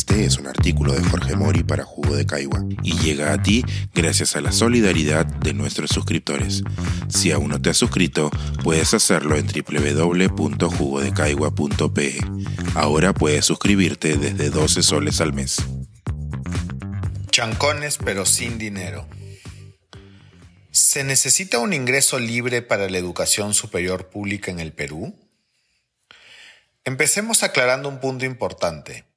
Este es un artículo de Jorge Mori para Jugo de Caigua y llega a ti gracias a la solidaridad de nuestros suscriptores. Si aún no te has suscrito, puedes hacerlo en www.jugodecaigua.pe. Ahora puedes suscribirte desde 12 soles al mes. Chancones pero sin dinero. ¿Se necesita un ingreso libre para la educación superior pública en el Perú? Empecemos aclarando un punto importante.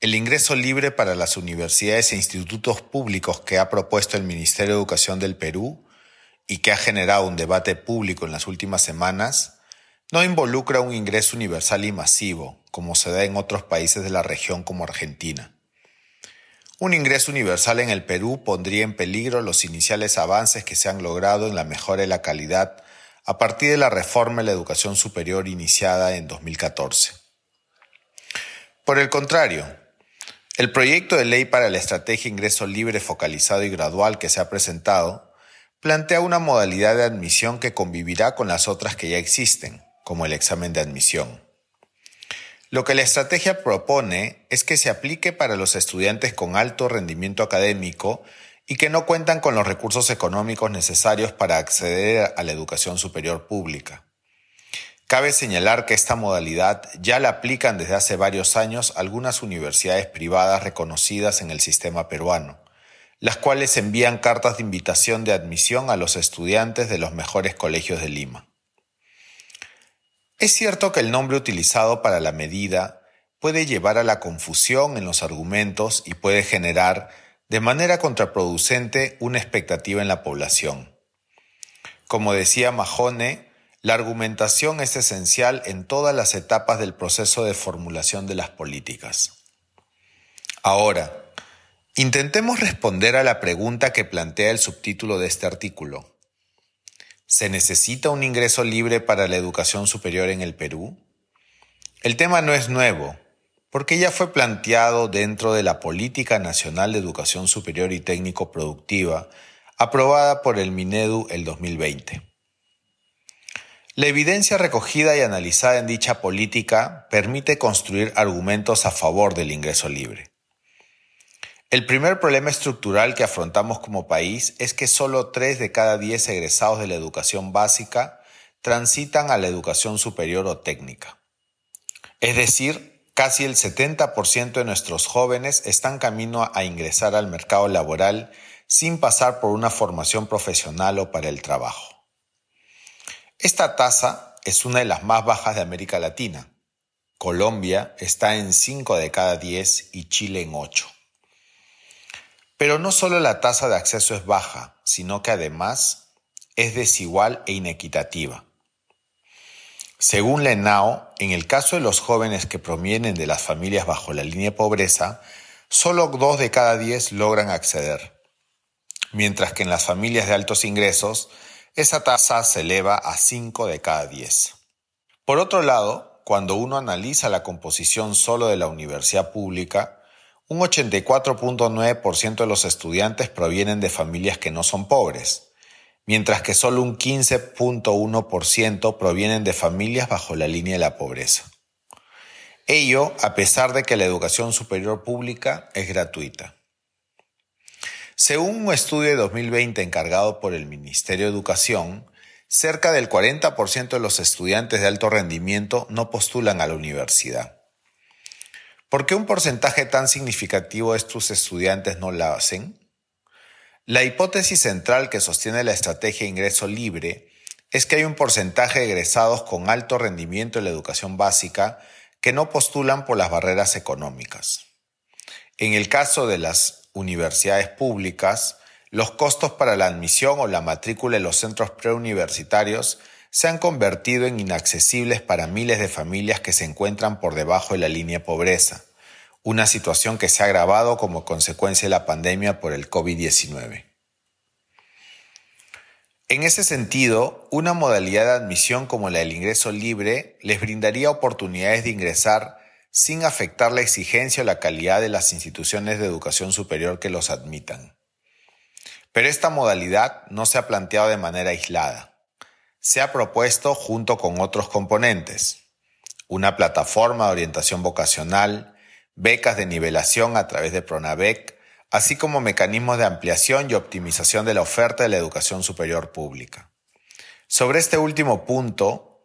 El ingreso libre para las universidades e institutos públicos que ha propuesto el Ministerio de Educación del Perú y que ha generado un debate público en las últimas semanas, no involucra un ingreso universal y masivo, como se da en otros países de la región como Argentina. Un ingreso universal en el Perú pondría en peligro los iniciales avances que se han logrado en la mejora de la calidad a partir de la reforma de la educación superior iniciada en 2014. Por el contrario, el proyecto de ley para la estrategia ingreso libre focalizado y gradual que se ha presentado plantea una modalidad de admisión que convivirá con las otras que ya existen, como el examen de admisión. Lo que la estrategia propone es que se aplique para los estudiantes con alto rendimiento académico y que no cuentan con los recursos económicos necesarios para acceder a la educación superior pública. Cabe señalar que esta modalidad ya la aplican desde hace varios años algunas universidades privadas reconocidas en el sistema peruano, las cuales envían cartas de invitación de admisión a los estudiantes de los mejores colegios de Lima. Es cierto que el nombre utilizado para la medida puede llevar a la confusión en los argumentos y puede generar, de manera contraproducente, una expectativa en la población. Como decía Mahone, la argumentación es esencial en todas las etapas del proceso de formulación de las políticas. Ahora, intentemos responder a la pregunta que plantea el subtítulo de este artículo. ¿Se necesita un ingreso libre para la educación superior en el Perú? El tema no es nuevo, porque ya fue planteado dentro de la Política Nacional de Educación Superior y Técnico Productiva, aprobada por el Minedu el 2020. La evidencia recogida y analizada en dicha política permite construir argumentos a favor del ingreso libre. El primer problema estructural que afrontamos como país es que solo 3 de cada 10 egresados de la educación básica transitan a la educación superior o técnica. Es decir, casi el 70% de nuestros jóvenes están camino a ingresar al mercado laboral sin pasar por una formación profesional o para el trabajo. Esta tasa es una de las más bajas de América Latina. Colombia está en 5 de cada 10 y Chile en 8. Pero no solo la tasa de acceso es baja, sino que además es desigual e inequitativa. Según la en el caso de los jóvenes que provienen de las familias bajo la línea de pobreza, solo 2 de cada 10 logran acceder, mientras que en las familias de altos ingresos esa tasa se eleva a 5 de cada 10. Por otro lado, cuando uno analiza la composición solo de la universidad pública, un 84.9% de los estudiantes provienen de familias que no son pobres, mientras que solo un 15.1% provienen de familias bajo la línea de la pobreza. Ello a pesar de que la educación superior pública es gratuita. Según un estudio de 2020 encargado por el Ministerio de Educación, cerca del 40% de los estudiantes de alto rendimiento no postulan a la universidad. ¿Por qué un porcentaje tan significativo de estos estudiantes no la hacen? La hipótesis central que sostiene la estrategia ingreso libre es que hay un porcentaje de egresados con alto rendimiento en la educación básica que no postulan por las barreras económicas. En el caso de las universidades públicas, los costos para la admisión o la matrícula en los centros preuniversitarios se han convertido en inaccesibles para miles de familias que se encuentran por debajo de la línea pobreza, una situación que se ha agravado como consecuencia de la pandemia por el COVID-19. En ese sentido, una modalidad de admisión como la del ingreso libre les brindaría oportunidades de ingresar sin afectar la exigencia o la calidad de las instituciones de educación superior que los admitan. Pero esta modalidad no se ha planteado de manera aislada. Se ha propuesto junto con otros componentes. Una plataforma de orientación vocacional, becas de nivelación a través de Pronavec, así como mecanismos de ampliación y optimización de la oferta de la educación superior pública. Sobre este último punto,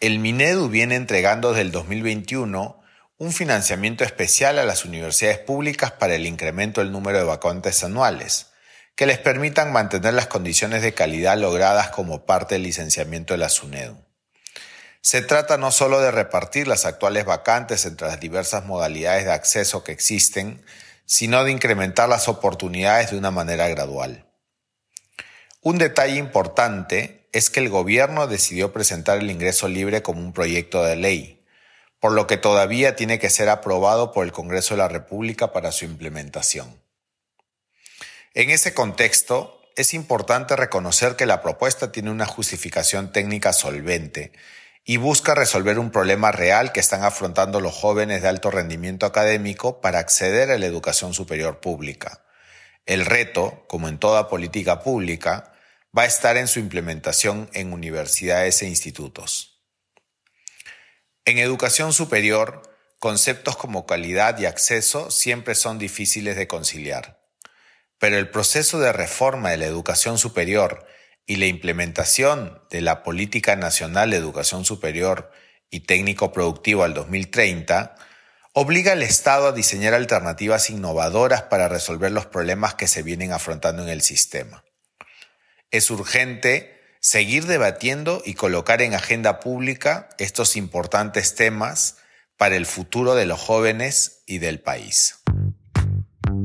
el Minedu viene entregando desde el 2021 un financiamiento especial a las universidades públicas para el incremento del número de vacantes anuales, que les permitan mantener las condiciones de calidad logradas como parte del licenciamiento de la SUNEDU. Se trata no solo de repartir las actuales vacantes entre las diversas modalidades de acceso que existen, sino de incrementar las oportunidades de una manera gradual. Un detalle importante es que el gobierno decidió presentar el ingreso libre como un proyecto de ley, por lo que todavía tiene que ser aprobado por el Congreso de la República para su implementación. En ese contexto, es importante reconocer que la propuesta tiene una justificación técnica solvente y busca resolver un problema real que están afrontando los jóvenes de alto rendimiento académico para acceder a la educación superior pública. El reto, como en toda política pública, va a estar en su implementación en universidades e institutos. En educación superior, conceptos como calidad y acceso siempre son difíciles de conciliar. Pero el proceso de reforma de la educación superior y la implementación de la Política Nacional de Educación Superior y Técnico Productivo al 2030 obliga al Estado a diseñar alternativas innovadoras para resolver los problemas que se vienen afrontando en el sistema. Es urgente seguir debatiendo y colocar en agenda pública estos importantes temas para el futuro de los jóvenes y del país.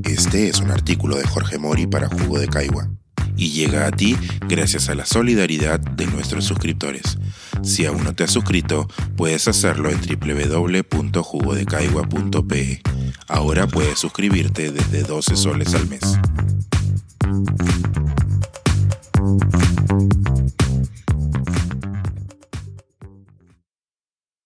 Este es un artículo de Jorge Mori para Jugo de Caigua y llega a ti gracias a la solidaridad de nuestros suscriptores. Si aún no te has suscrito, puedes hacerlo en www.jugodecaigua.pe. Ahora puedes suscribirte desde 12 soles al mes.